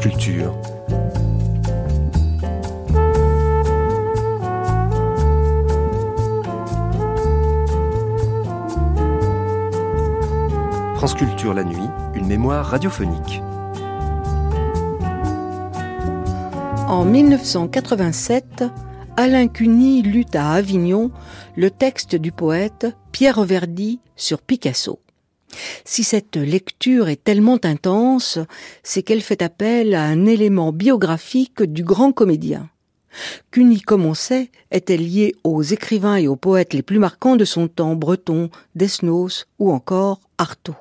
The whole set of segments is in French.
France Culture. La nuit, une mémoire radiophonique. En 1987, Alain Cuny lut à Avignon le texte du poète Pierre Verdi sur Picasso. Si cette lecture est tellement intense, c'est qu'elle fait appel à un élément biographique du grand comédien. Cuny, comme on était lié aux écrivains et aux poètes les plus marquants de son temps, Breton, Desnos ou encore Artaud.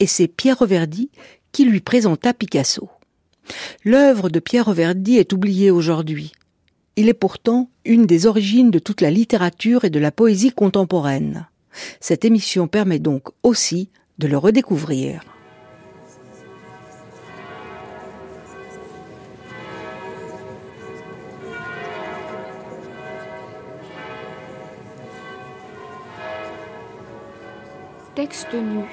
Et c'est Pierre Verdi qui lui présenta Picasso. L'œuvre de Pierre Verdi est oubliée aujourd'hui. Il est pourtant une des origines de toute la littérature et de la poésie contemporaine. Cette émission permet donc aussi de le redécouvrir. Texte nu.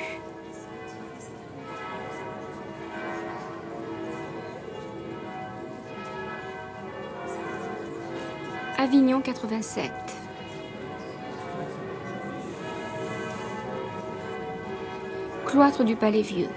Avignon 87. Cloître du Palais Vieux.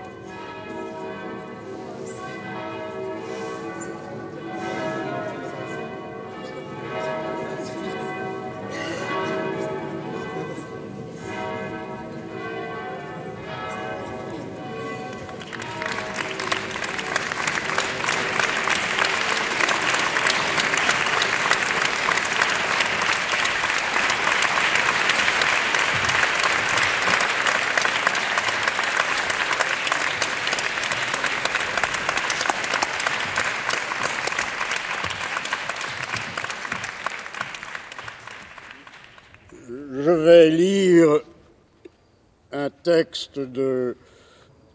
Texte de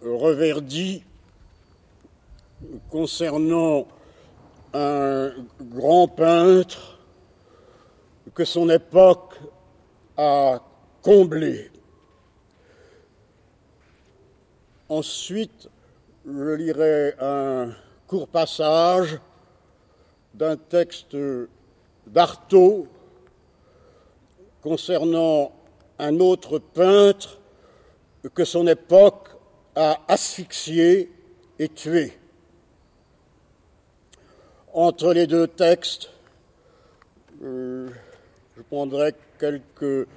Reverdy concernant un grand peintre que son époque a comblé. Ensuite, je lirai un court passage d'un texte d'Artaud concernant un autre peintre que son époque a asphyxié et tué. Entre les deux textes, euh, je prendrai quelques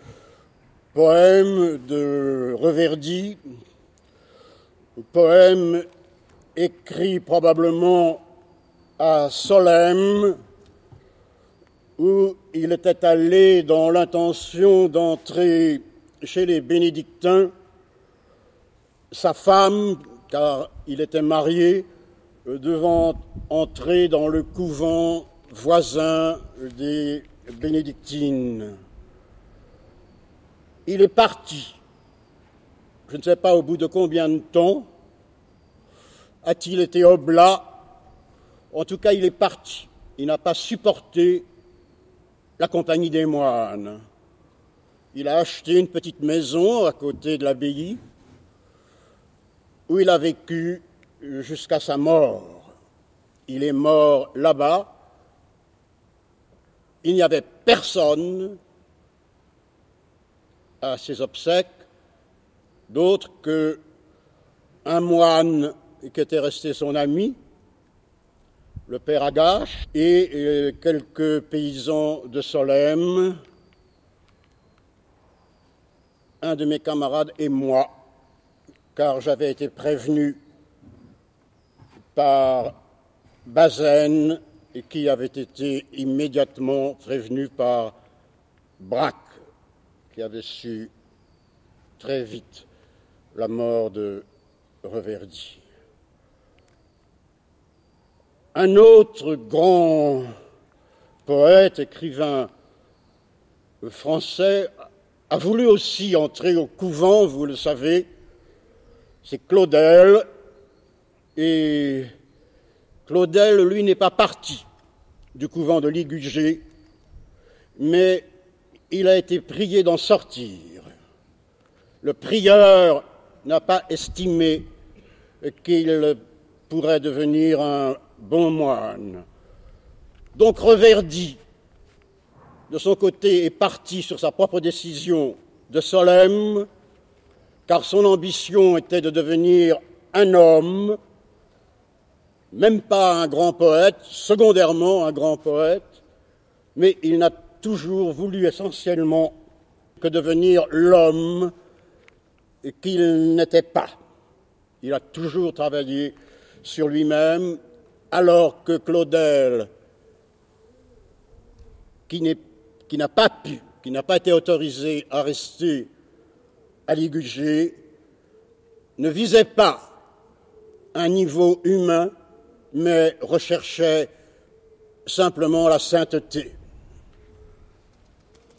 poèmes de Reverdy, poèmes écrits probablement à Solesmes, où il était allé dans l'intention d'entrer chez les bénédictins, sa femme, car il était marié, devant entrer dans le couvent voisin des bénédictines. Il est parti. Je ne sais pas au bout de combien de temps. A-t-il été oblat? En tout cas, il est parti. Il n'a pas supporté la compagnie des moines. Il a acheté une petite maison à côté de l'abbaye où il a vécu jusqu'à sa mort. Il est mort là-bas. Il n'y avait personne à ses obsèques d'autre que un moine qui était resté son ami, le père Agache et euh, quelques paysans de Solesmes, un de mes camarades et moi, car j'avais été prévenu par Bazaine et qui avait été immédiatement prévenu par Braque, qui avait su très vite la mort de Reverdy. Un autre grand poète, écrivain français, a voulu aussi entrer au couvent, vous le savez, c'est Claudel, et Claudel, lui, n'est pas parti du couvent de Ligugé, mais il a été prié d'en sortir. Le prieur n'a pas estimé qu'il pourrait devenir un bon moine. Donc Reverdy, de son côté, est parti sur sa propre décision de Solem, car son ambition était de devenir un homme, même pas un grand poète, secondairement un grand poète, mais il n'a toujours voulu essentiellement que devenir l'homme qu'il n'était pas. Il a toujours travaillé sur lui-même, alors que Claudel, qui n'a pas pu, qui n'a pas été autorisé à rester à Ligugé, ne visait pas un niveau humain, mais recherchait simplement la sainteté.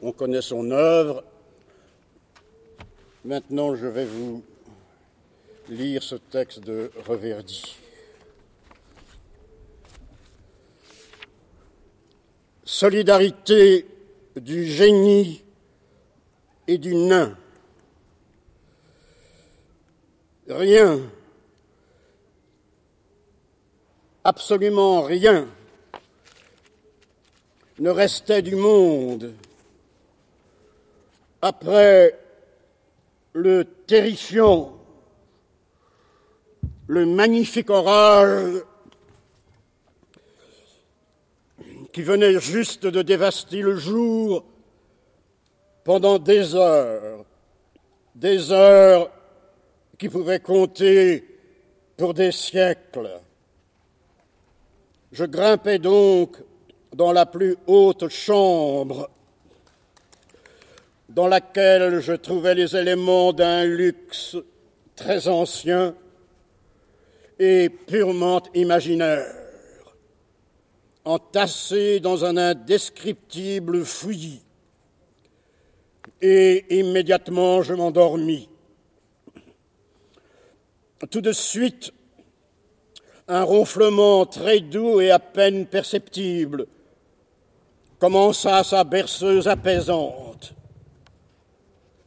On connaît son œuvre. Maintenant, je vais vous lire ce texte de Reverdy. Solidarité du génie et du nain. Rien, absolument rien, ne restait du monde après le terrifiant, le magnifique orage qui venait juste de dévaster le jour pendant des heures, des heures qui pouvaient compter pour des siècles. Je grimpais donc dans la plus haute chambre dans laquelle je trouvais les éléments d'un luxe très ancien et purement imaginaire, entassé dans un indescriptible fouillis. Et immédiatement je m'endormis. Tout de suite, un ronflement très doux et à peine perceptible commença sa berceuse apaisante.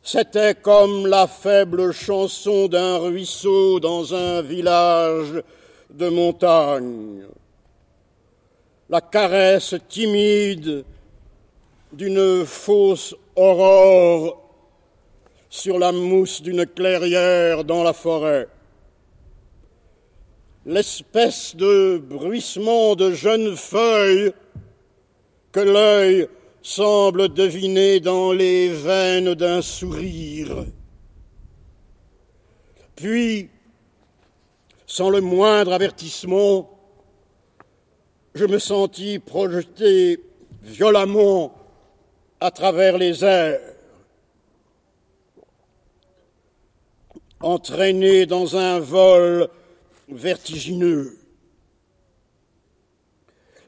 C'était comme la faible chanson d'un ruisseau dans un village de montagne, la caresse timide d'une fausse aurore sur la mousse d'une clairière dans la forêt, l'espèce de bruissement de jeunes feuilles que l'œil semble deviner dans les veines d'un sourire. Puis, sans le moindre avertissement, je me sentis projeté violemment à travers les airs, entraîné dans un vol vertigineux,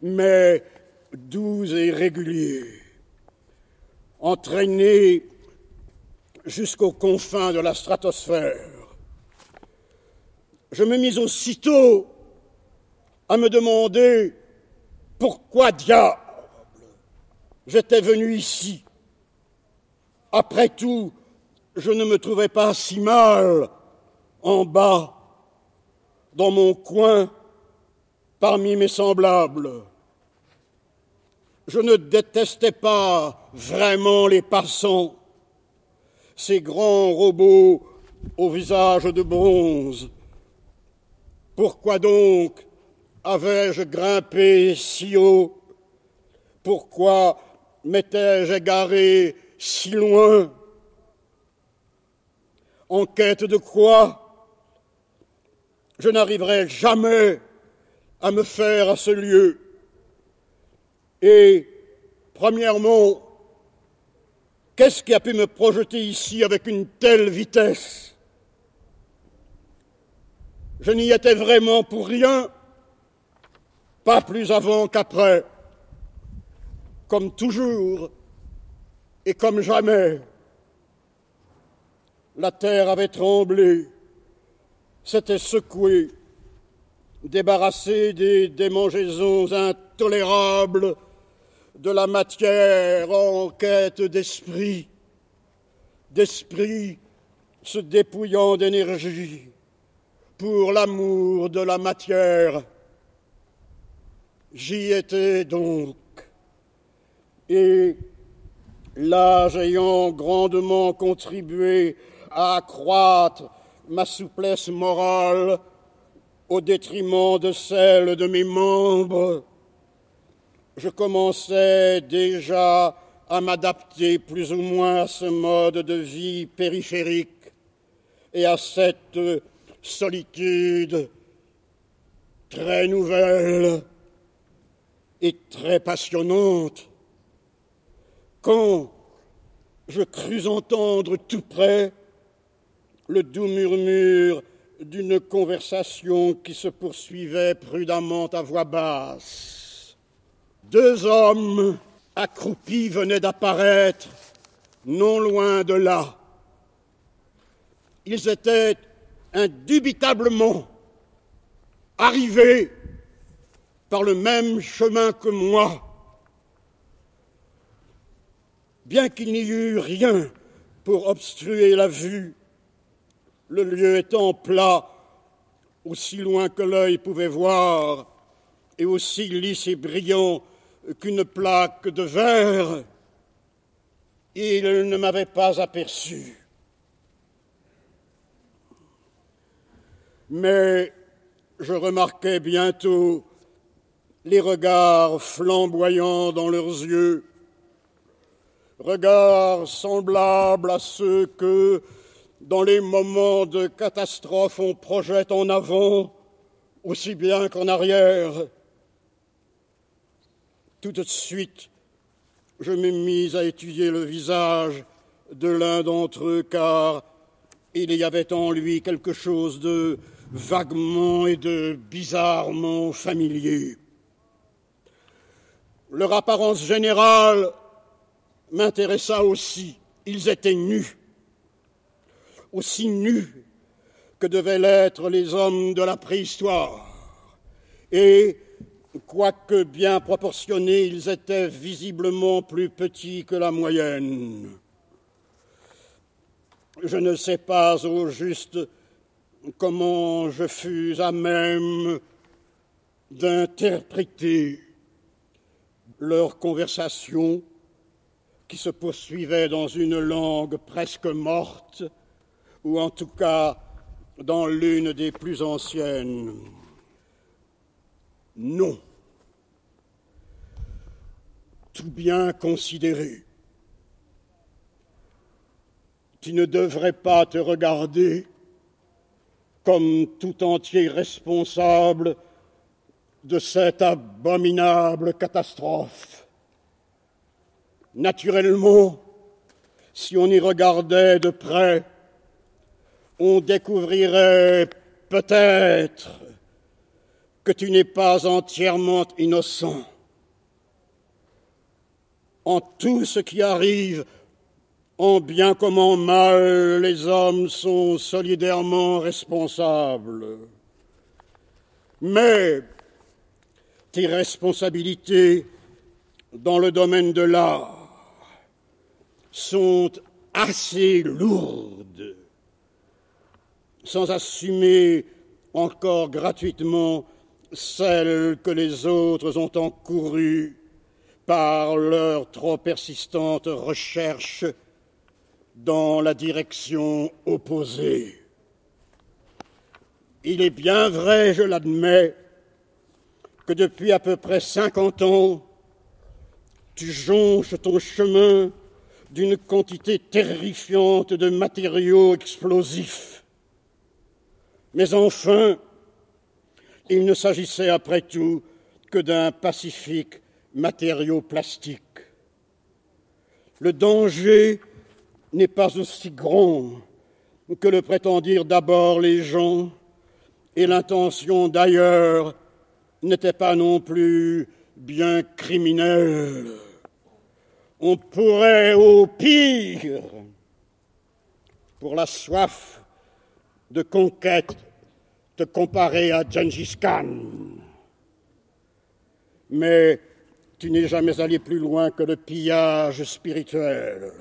mais doux et régulier entraîné jusqu'aux confins de la stratosphère. Je me mis aussitôt à me demander pourquoi diable j'étais venu ici. Après tout, je ne me trouvais pas si mal en bas, dans mon coin, parmi mes semblables. Je ne détestais pas vraiment les passants, ces grands robots au visage de bronze. Pourquoi donc avais-je grimpé si haut? Pourquoi m'étais-je égaré si loin? En quête de quoi? Je n'arriverai jamais à me faire à ce lieu. Et, premièrement, qu'est-ce qui a pu me projeter ici avec une telle vitesse? Je n'y étais vraiment pour rien, pas plus avant qu'après, comme toujours et comme jamais. La terre avait tremblé, s'était secouée, débarrassée des démangeaisons intolérables de la matière en quête d'esprit, d'esprit se dépouillant d'énergie, pour l'amour de la matière. J'y étais donc, et l'âge ayant grandement contribué à accroître ma souplesse morale au détriment de celle de mes membres, je commençais déjà à m'adapter plus ou moins à ce mode de vie périphérique et à cette solitude très nouvelle et très passionnante. Quand je crus entendre tout près le doux murmure d'une conversation qui se poursuivait prudemment à voix basse. Deux hommes accroupis venaient d'apparaître non loin de là. Ils étaient indubitablement arrivés par le même chemin que moi, bien qu'il n'y eût rien pour obstruer la vue le lieu étant plat, aussi loin que l'œil pouvait voir, et aussi lisse et brillant qu'une plaque de verre, il ne m'avait pas aperçu. Mais je remarquai bientôt les regards flamboyants dans leurs yeux, regards semblables à ceux que, dans les moments de catastrophe, on projette en avant aussi bien qu'en arrière. Tout de suite, je me mis à étudier le visage de l'un d'entre eux, car il y avait en lui quelque chose de vaguement et de bizarrement familier. Leur apparence générale m'intéressa aussi. Ils étaient nus aussi nus que devaient l'être les hommes de la préhistoire. Et, quoique bien proportionnés, ils étaient visiblement plus petits que la moyenne. Je ne sais pas au juste comment je fus à même d'interpréter leur conversation qui se poursuivait dans une langue presque morte ou en tout cas dans l'une des plus anciennes. Non. Tout bien considéré. Tu ne devrais pas te regarder comme tout entier responsable de cette abominable catastrophe. Naturellement, si on y regardait de près, on découvrirait peut-être que tu n'es pas entièrement innocent. En tout ce qui arrive, en bien comme en mal, les hommes sont solidairement responsables. Mais tes responsabilités dans le domaine de l'art sont assez lourdes sans assumer encore gratuitement celles que les autres ont encourues par leur trop persistante recherche dans la direction opposée. Il est bien vrai, je l'admets, que depuis à peu près cinquante ans, tu jonches ton chemin d'une quantité terrifiante de matériaux explosifs mais enfin, il ne s'agissait après tout que d'un pacifique matériau plastique. Le danger n'est pas aussi grand que le prétendirent d'abord les gens, et l'intention d'ailleurs n'était pas non plus bien criminelle. On pourrait au pire, pour la soif de conquête te comparer à Gengis Khan. Mais tu n'es jamais allé plus loin que le pillage spirituel.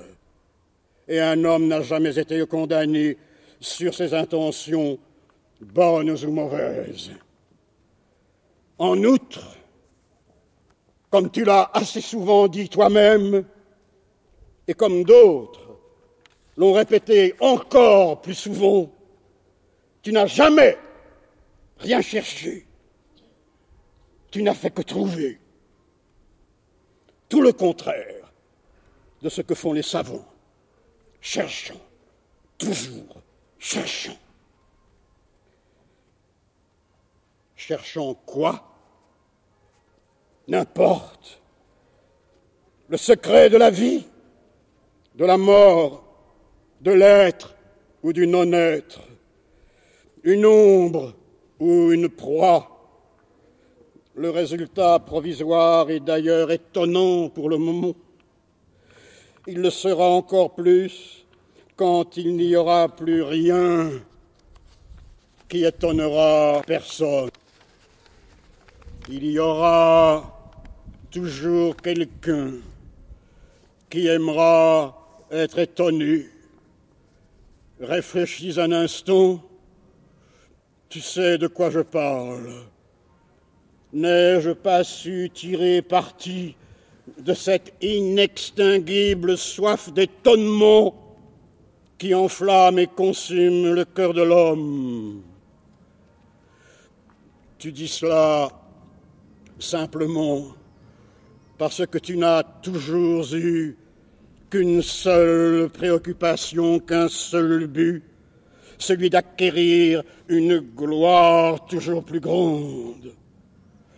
Et un homme n'a jamais été condamné sur ses intentions bonnes ou mauvaises. En outre, comme tu l'as assez souvent dit toi-même, et comme d'autres l'ont répété encore plus souvent, tu n'as jamais rien cherché. Tu n'as fait que trouver. Tout le contraire de ce que font les savants, cherchant, toujours cherchant. Cherchant quoi? N'importe. Le secret de la vie, de la mort, de l'être? Ou du non-être, une ombre ou une proie. Le résultat provisoire est d'ailleurs étonnant pour le moment. Il le sera encore plus quand il n'y aura plus rien qui étonnera personne. Il y aura toujours quelqu'un qui aimera être étonné. Réfléchis un instant, tu sais de quoi je parle. N'ai-je pas su tirer parti de cette inextinguible soif d'étonnement qui enflamme et consume le cœur de l'homme? Tu dis cela simplement parce que tu n'as toujours eu qu'une seule préoccupation, qu'un seul but, celui d'acquérir une gloire toujours plus grande.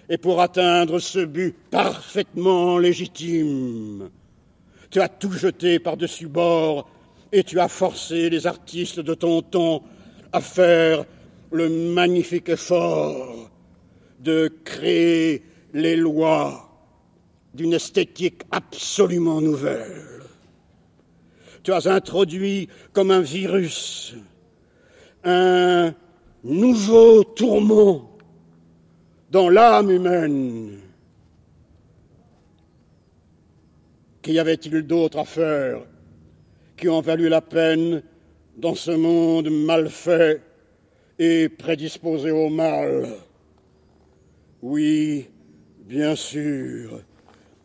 Et pour atteindre ce but parfaitement légitime, tu as tout jeté par-dessus bord et tu as forcé les artistes de ton temps à faire le magnifique effort de créer les lois d'une esthétique absolument nouvelle. Tu as introduit comme un virus un nouveau tourment dans l'âme humaine. Qu'y avait-il d'autre à faire qui ont valu la peine dans ce monde mal fait et prédisposé au mal? Oui, bien sûr,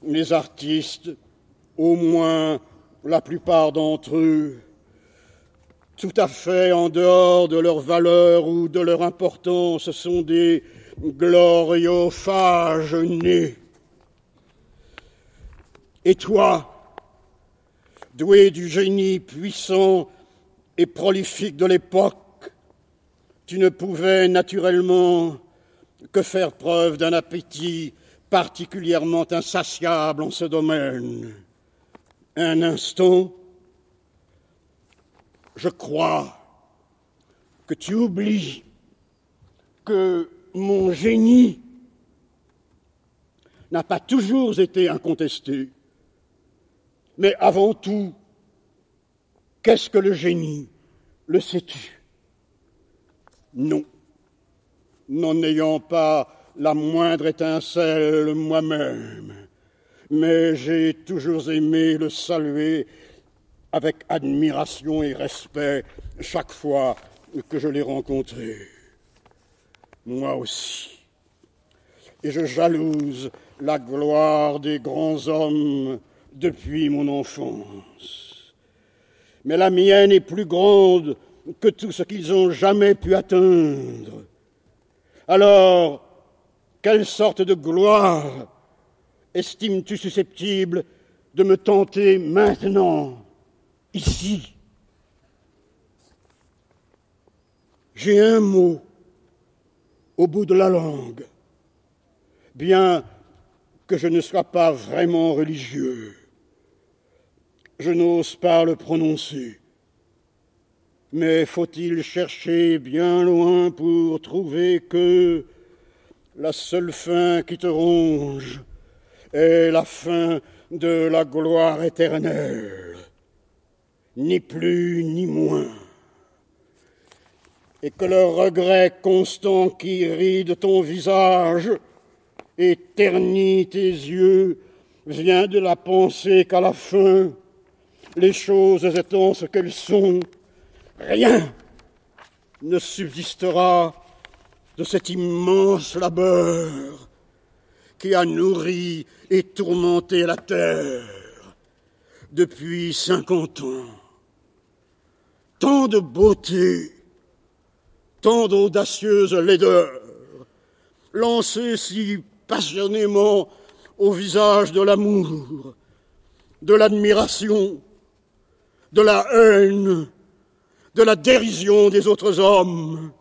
les artistes, au moins la plupart d'entre eux, tout à fait en dehors de leur valeur ou de leur importance, sont des gloriophages nés. Et toi, doué du génie puissant et prolifique de l'époque, tu ne pouvais naturellement que faire preuve d'un appétit particulièrement insatiable en ce domaine. Un instant, je crois que tu oublies que mon génie n'a pas toujours été incontesté. Mais avant tout, qu'est-ce que le génie Le sais-tu? Non. N'en ayant pas la moindre étincelle moi-même, mais j'ai toujours aimé le saluer avec admiration et respect chaque fois que je l'ai rencontré. Moi aussi. Et je jalouse la gloire des grands hommes depuis mon enfance. Mais la mienne est plus grande que tout ce qu'ils ont jamais pu atteindre. Alors, quelle sorte de gloire estimes-tu susceptible de me tenter maintenant, ici J'ai un mot au bout de la langue, bien que je ne sois pas vraiment religieux. Je n'ose pas le prononcer. Mais faut-il chercher bien loin pour trouver que la seule fin qui te ronge est la fin de la gloire éternelle, ni plus ni moins. Et que le regret constant qui rit de ton visage et ternit tes yeux vient de la pensée qu'à la fin, les choses étant ce qu'elles sont, rien ne subsistera de cet immense labeur qui a nourri et tourmenté la terre depuis cinquante ans. Tant de beauté, tant d'audacieuses laideurs, lancées si passionnément au visage de l'amour, de l'admiration, de la haine, de la dérision des autres hommes,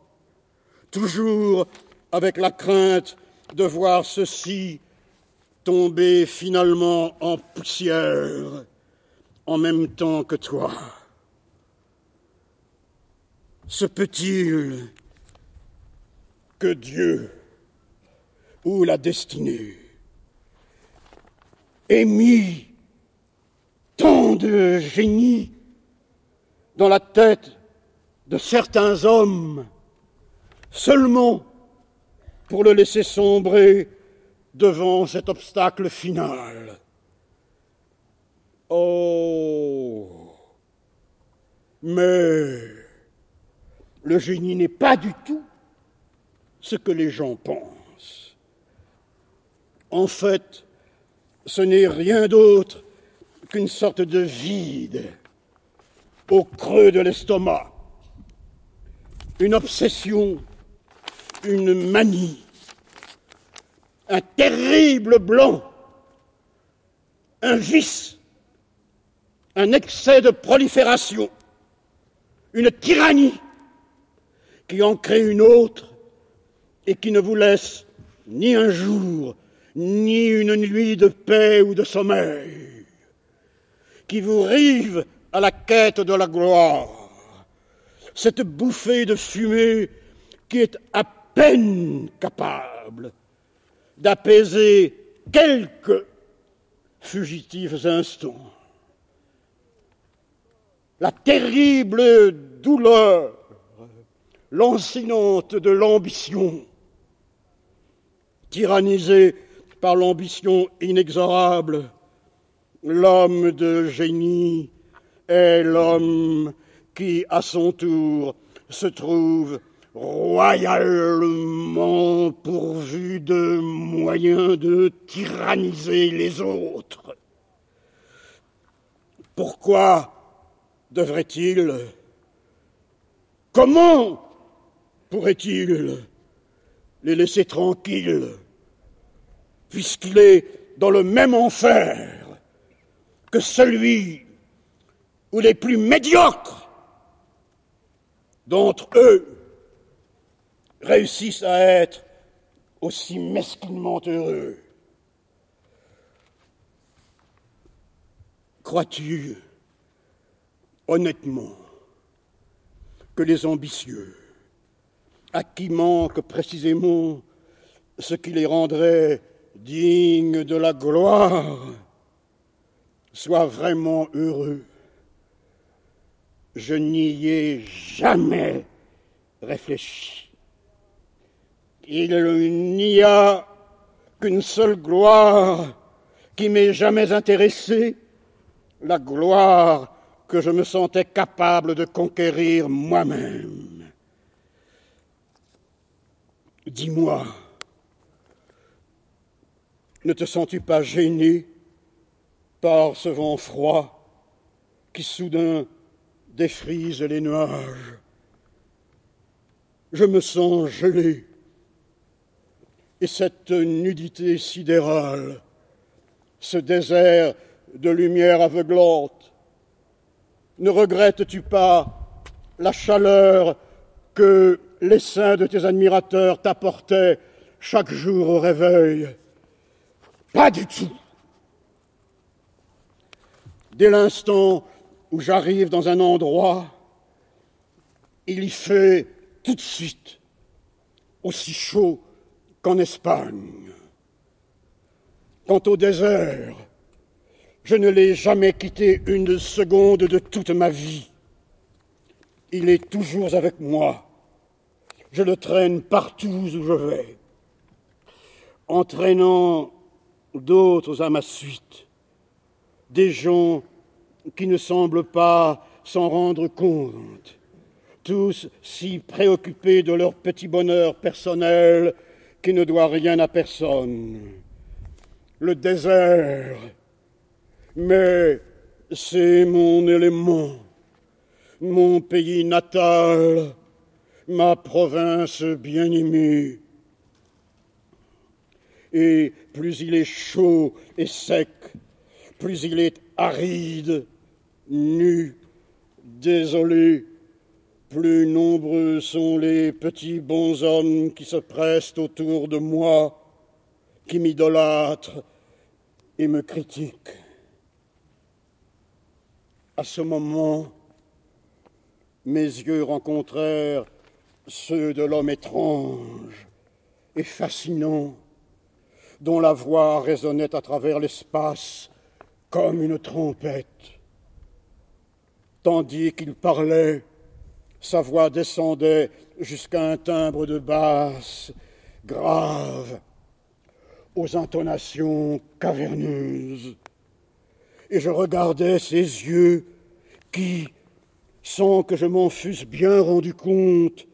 toujours avec la crainte de voir ceux-ci tomber finalement en poussière en même temps que toi. Se peut-il que Dieu ou la destinée ait mis tant de génie dans la tête de certains hommes seulement pour le laisser sombrer devant cet obstacle final. Oh Mais le génie n'est pas du tout ce que les gens pensent. En fait, ce n'est rien d'autre qu'une sorte de vide au creux de l'estomac, une obsession, une manie, un terrible blanc, un vice, un excès de prolifération, une tyrannie qui en crée une autre et qui ne vous laisse ni un jour, ni une nuit de paix ou de sommeil, qui vous rive à la quête de la gloire, cette bouffée de fumée qui est à peine capable d'apaiser quelques fugitifs instants. La terrible douleur lancinante de l'ambition, tyrannisée par l'ambition inexorable, l'homme de génie est l'homme qui, à son tour, se trouve royalement pourvu de moyens de tyranniser les autres. Pourquoi devrait-il, comment pourrait-il les laisser tranquilles, puisqu'il est dans le même enfer que celui où les plus médiocres d'entre eux réussissent à être aussi mesquinement heureux. Crois-tu honnêtement que les ambitieux, à qui manque précisément ce qui les rendrait dignes de la gloire, soient vraiment heureux je n'y ai jamais réfléchi. Il n'y a qu'une seule gloire qui m'ait jamais intéressé, la gloire que je me sentais capable de conquérir moi-même. Dis-moi, ne te sens-tu pas gêné par ce vent froid qui soudain défrise les nuages? Je me sens gelé. Et cette nudité sidérale, ce désert de lumière aveuglante, ne regrettes-tu pas la chaleur que les de tes admirateurs t'apportaient chaque jour au réveil Pas du tout. Dès l'instant où j'arrive dans un endroit, il y fait tout de suite aussi chaud qu'en Espagne. Quant au désert, je ne l'ai jamais quitté une seconde de toute ma vie. Il est toujours avec moi. Je le traîne partout où je vais, entraînant d'autres à ma suite, des gens qui ne semblent pas s'en rendre compte, tous si préoccupés de leur petit bonheur personnel qui ne doit rien à personne. Le désert, mais c'est mon élément, mon pays natal, ma province bien-aimée. Et plus il est chaud et sec, plus il est aride, nu, désolé, plus nombreux sont les petits bonshommes qui se pressent autour de moi, qui m'idolâtrent et me critiquent. À ce moment, mes yeux rencontrèrent ceux de l'homme étrange et fascinant, dont la voix résonnait à travers l'espace comme une trompette. Tandis qu'il parlait, sa voix descendait jusqu'à un timbre de basse, grave, aux intonations caverneuses. Et je regardais ses yeux qui, sans que je m'en fusse bien rendu compte,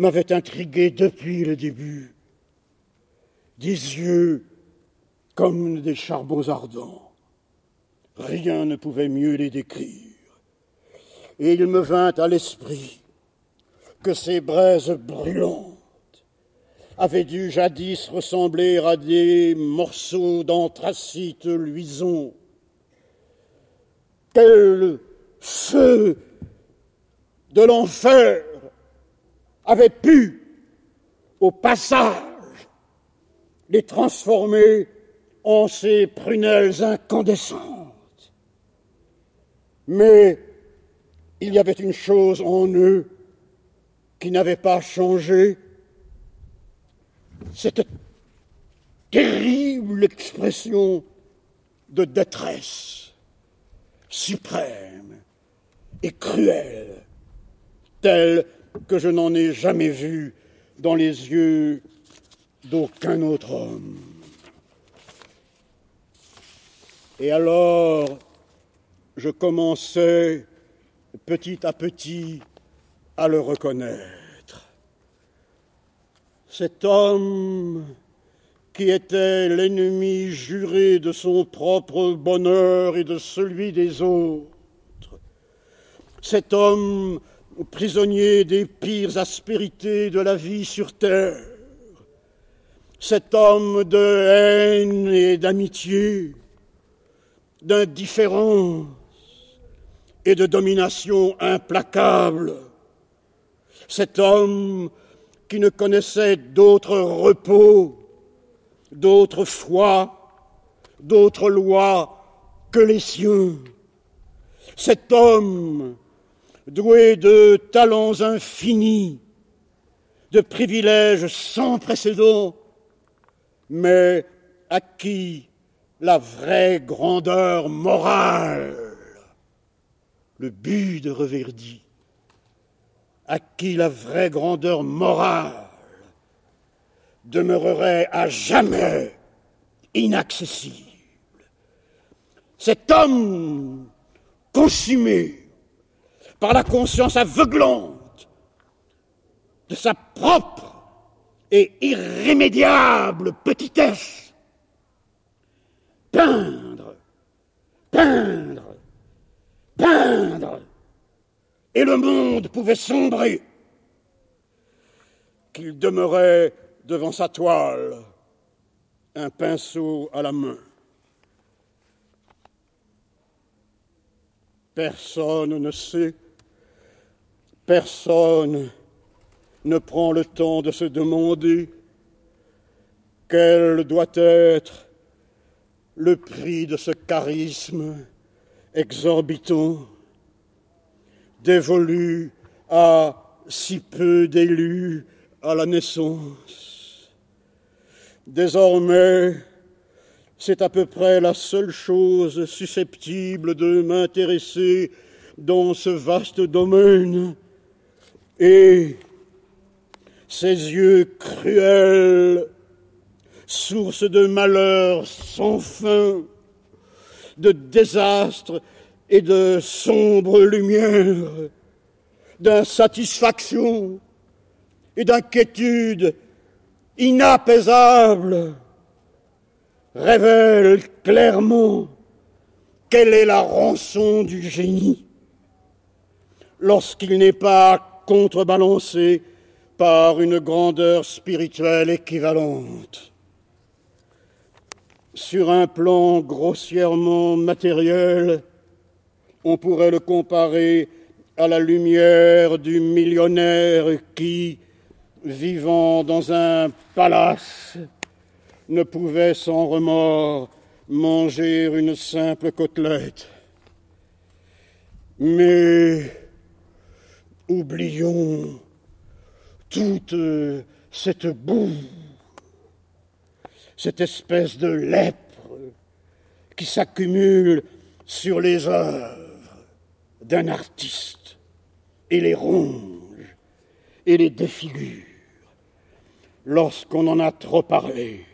m'avaient intrigué depuis le début. Des yeux comme des charbons ardents. Rien ne pouvait mieux les décrire. Et il me vint à l'esprit que ces braises brûlantes avaient dû jadis ressembler à des morceaux d'anthracite luisant. Quel feu de l'enfer avait pu, au passage, les transformer en ces prunelles incandescentes. Mais il y avait une chose en eux qui n'avait pas changé, cette terrible expression de détresse suprême et cruelle, telle que je n'en ai jamais vue dans les yeux d'aucun autre homme. Et alors, je commençais petit à petit à le reconnaître. Cet homme qui était l'ennemi juré de son propre bonheur et de celui des autres, cet homme prisonnier des pires aspérités de la vie sur terre, cet homme de haine et d'amitié, d'indifférence, et de domination implacable. Cet homme qui ne connaissait d'autre repos, d'autre foi, d'autre loi que les siens. Cet homme doué de talents infinis, de privilèges sans précédent, mais à qui la vraie grandeur morale le but de Reverdy, à qui la vraie grandeur morale demeurerait à jamais inaccessible. Cet homme consumé par la conscience aveuglante de sa propre et irrémédiable petitesse, peindre, peindre, peindre, et le monde pouvait sombrer, qu'il demeurait devant sa toile, un pinceau à la main. Personne ne sait, personne ne prend le temps de se demander quel doit être le prix de ce charisme exorbitant, dévolu à si peu d'élus à la naissance. Désormais, c'est à peu près la seule chose susceptible de m'intéresser dans ce vaste domaine. Et ces yeux cruels, source de malheur sans fin, de désastres et de sombres lumières d'insatisfaction et d'inquiétude inapaisable révèle clairement quelle est la rançon du génie. Lorsqu'il n'est pas contrebalancé par une grandeur spirituelle équivalente. Sur un plan grossièrement matériel, on pourrait le comparer à la lumière du millionnaire qui, vivant dans un palace, ne pouvait sans remords manger une simple côtelette. Mais oublions toute cette boue, cette espèce de lèpre qui s'accumule sur les œuvres d'un artiste et les ronge et les défigure lorsqu'on en a trop parlé,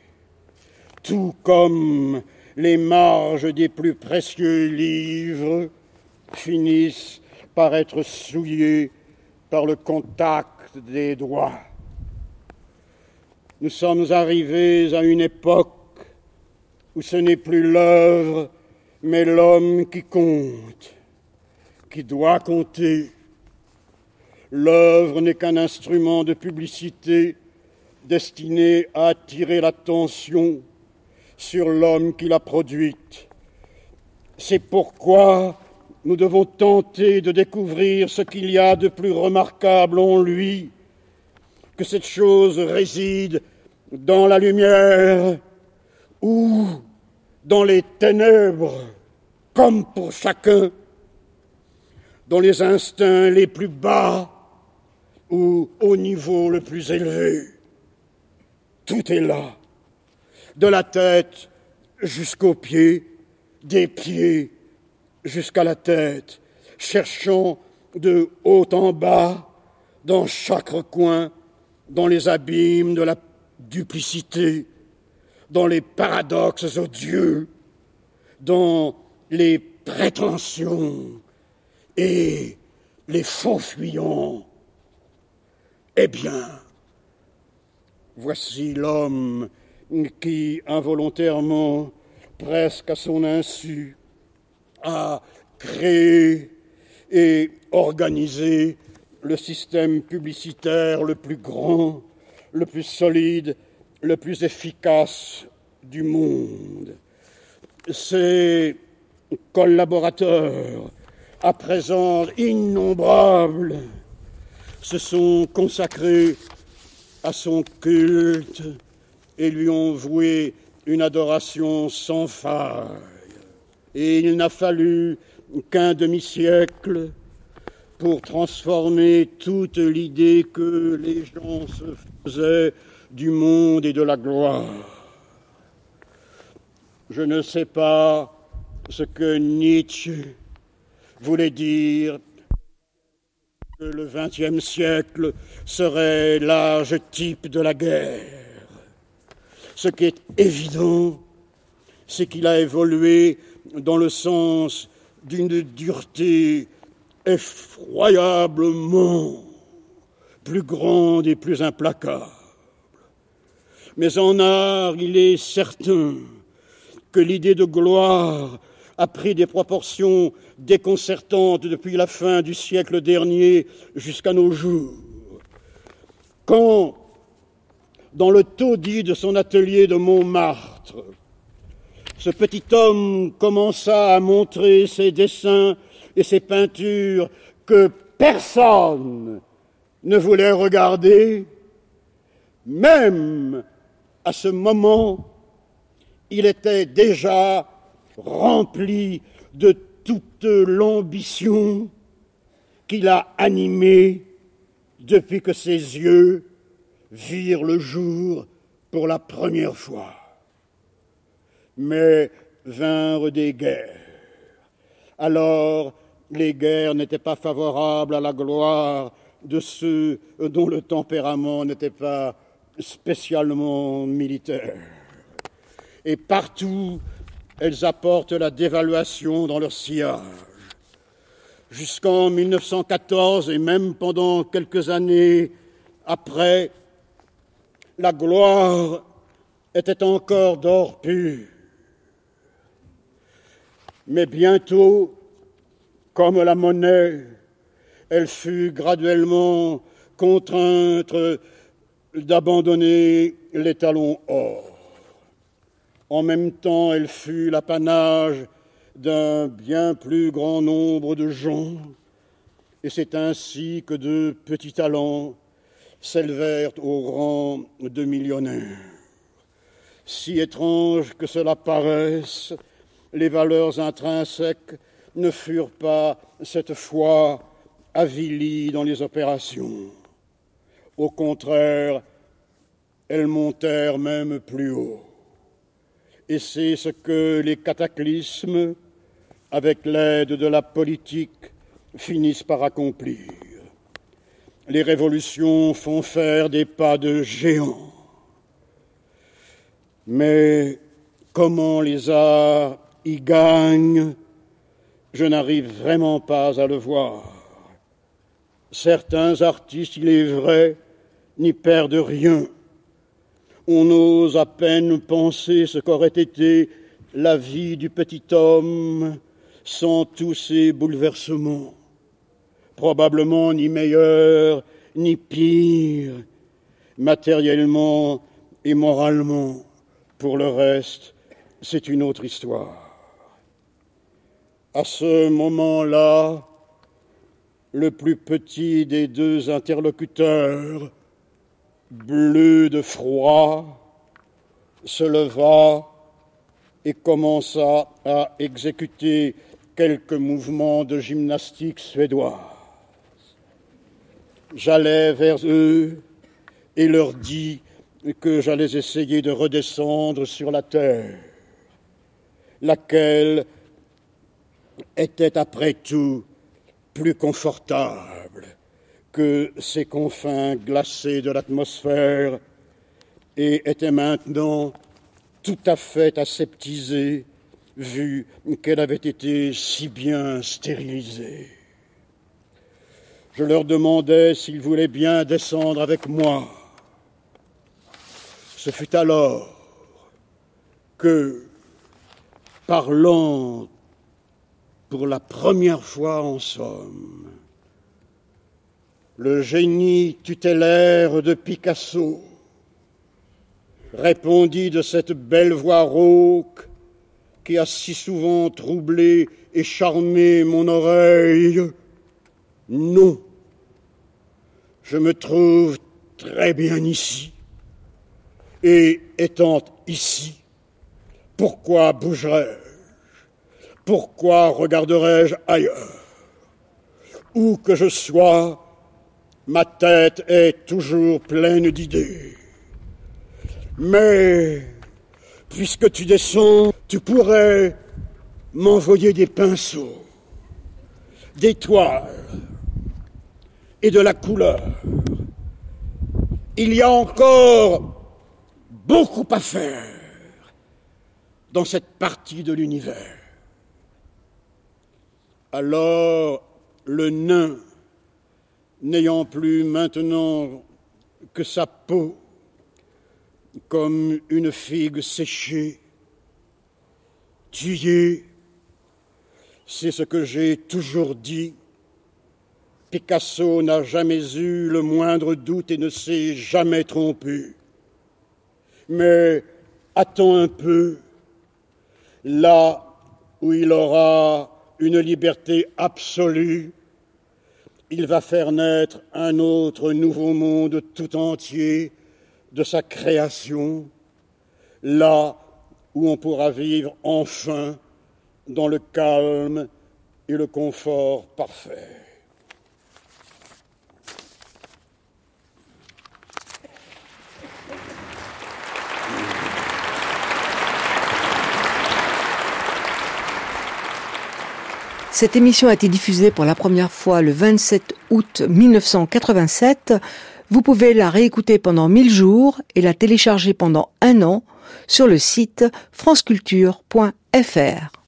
tout comme les marges des plus précieux livres finissent par être souillées par le contact des doigts. Nous sommes arrivés à une époque où ce n'est plus l'œuvre, mais l'homme qui compte, qui doit compter. L'œuvre n'est qu'un instrument de publicité destiné à attirer l'attention sur l'homme qui l'a produite. C'est pourquoi nous devons tenter de découvrir ce qu'il y a de plus remarquable en lui, que cette chose réside dans la lumière ou dans les ténèbres, comme pour chacun, dans les instincts les plus bas ou au niveau le plus élevé. Tout est là, de la tête jusqu'aux pieds, des pieds jusqu'à la tête, cherchant de haut en bas, dans chaque recoin, dans les abîmes de la duplicité, dans les paradoxes odieux, dans les prétentions et les faux fuyants. Eh bien, voici l'homme qui, involontairement, presque à son insu, a créé et organisé le système publicitaire le plus grand, le plus solide, le plus efficace du monde. Ses collaborateurs, à présent innombrables, se sont consacrés à son culte et lui ont voué une adoration sans faille. Et il n'a fallu qu'un demi-siècle pour transformer toute l'idée que les gens se faisaient du monde et de la gloire. Je ne sais pas ce que Nietzsche voulait dire que le XXe siècle serait l'âge type de la guerre. Ce qui est évident, c'est qu'il a évolué dans le sens d'une dureté effroyablement plus grande et plus implacable. Mais en art, il est certain que l'idée de gloire a pris des proportions déconcertantes depuis la fin du siècle dernier jusqu'à nos jours. Quand, dans le taudis de son atelier de Montmartre, ce petit homme commença à montrer ses dessins et ses peintures que personne ne voulait regarder, même à ce moment, il était déjà rempli de toute l'ambition qu'il a animée depuis que ses yeux virent le jour pour la première fois mais vinrent des guerres. Alors, les guerres n'étaient pas favorables à la gloire de ceux dont le tempérament n'était pas spécialement militaire. Et partout, elles apportent la dévaluation dans leur sillage. jusqu'en 1914 et même pendant quelques années après, la gloire était encore d'or pur. Mais bientôt, comme la monnaie, elle fut graduellement contrainte d'abandonner les talons or. En même temps, elle fut l'apanage d'un bien plus grand nombre de gens, et c'est ainsi que de petits talents s'élevèrent au rang de millionnaires. Si étrange que cela paraisse, les valeurs intrinsèques ne furent pas cette fois avilies dans les opérations. Au contraire, elles montèrent même plus haut. Et c'est ce que les cataclysmes, avec l'aide de la politique, finissent par accomplir. Les révolutions font faire des pas de géants. Mais comment les arts y gagnent, je n'arrive vraiment pas à le voir. Certains artistes, il est vrai, n'y perdent rien. On ose à peine penser ce qu'aurait été la vie du petit homme sans tous ces bouleversements. Probablement ni meilleur, ni pire, matériellement et moralement. Pour le reste, c'est une autre histoire. À ce moment-là, le plus petit des deux interlocuteurs, bleu de froid, se leva et commença à exécuter quelques mouvements de gymnastique suédoise. J'allais vers eux et leur dis que j'allais essayer de redescendre sur la terre, laquelle était après tout plus confortable que ces confins glacés de l'atmosphère et était maintenant tout à fait aseptisée vu qu'elle avait été si bien stérilisée. Je leur demandais s'ils voulaient bien descendre avec moi. Ce fut alors que, parlant pour la première fois en somme, le génie tutélaire de Picasso répondit de cette belle voix rauque qui a si souvent troublé et charmé mon oreille. Non, je me trouve très bien ici. Et étant ici, pourquoi bougerais-je? Pourquoi regarderais-je ailleurs Où que je sois, ma tête est toujours pleine d'idées. Mais, puisque tu descends, tu pourrais m'envoyer des pinceaux, des toiles et de la couleur. Il y a encore beaucoup à faire dans cette partie de l'univers. Alors le nain n'ayant plus maintenant que sa peau comme une figue séchée, tuée, c'est ce que j'ai toujours dit. Picasso n'a jamais eu le moindre doute et ne s'est jamais trompé. Mais attends un peu, là où il aura une liberté absolue, il va faire naître un autre nouveau monde tout entier de sa création, là où on pourra vivre enfin dans le calme et le confort parfait. Cette émission a été diffusée pour la première fois le 27 août 1987. Vous pouvez la réécouter pendant 1000 jours et la télécharger pendant un an sur le site franceculture.fr.